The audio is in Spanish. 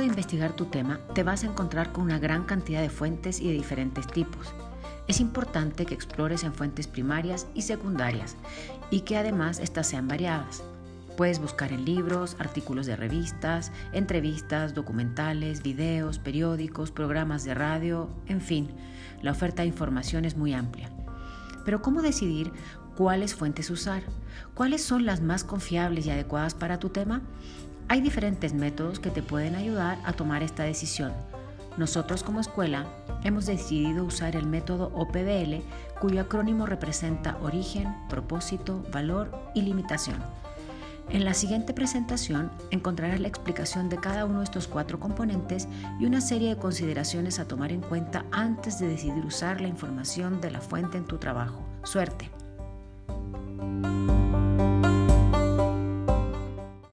de investigar tu tema, te vas a encontrar con una gran cantidad de fuentes y de diferentes tipos. Es importante que explores en fuentes primarias y secundarias y que además estas sean variadas. Puedes buscar en libros, artículos de revistas, entrevistas, documentales, videos, periódicos, programas de radio, en fin, la oferta de información es muy amplia. Pero ¿cómo decidir cuáles fuentes usar? ¿Cuáles son las más confiables y adecuadas para tu tema? Hay diferentes métodos que te pueden ayudar a tomar esta decisión. Nosotros como escuela hemos decidido usar el método OPBL, cuyo acrónimo representa origen, propósito, valor y limitación. En la siguiente presentación encontrarás la explicación de cada uno de estos cuatro componentes y una serie de consideraciones a tomar en cuenta antes de decidir usar la información de la fuente en tu trabajo. Suerte.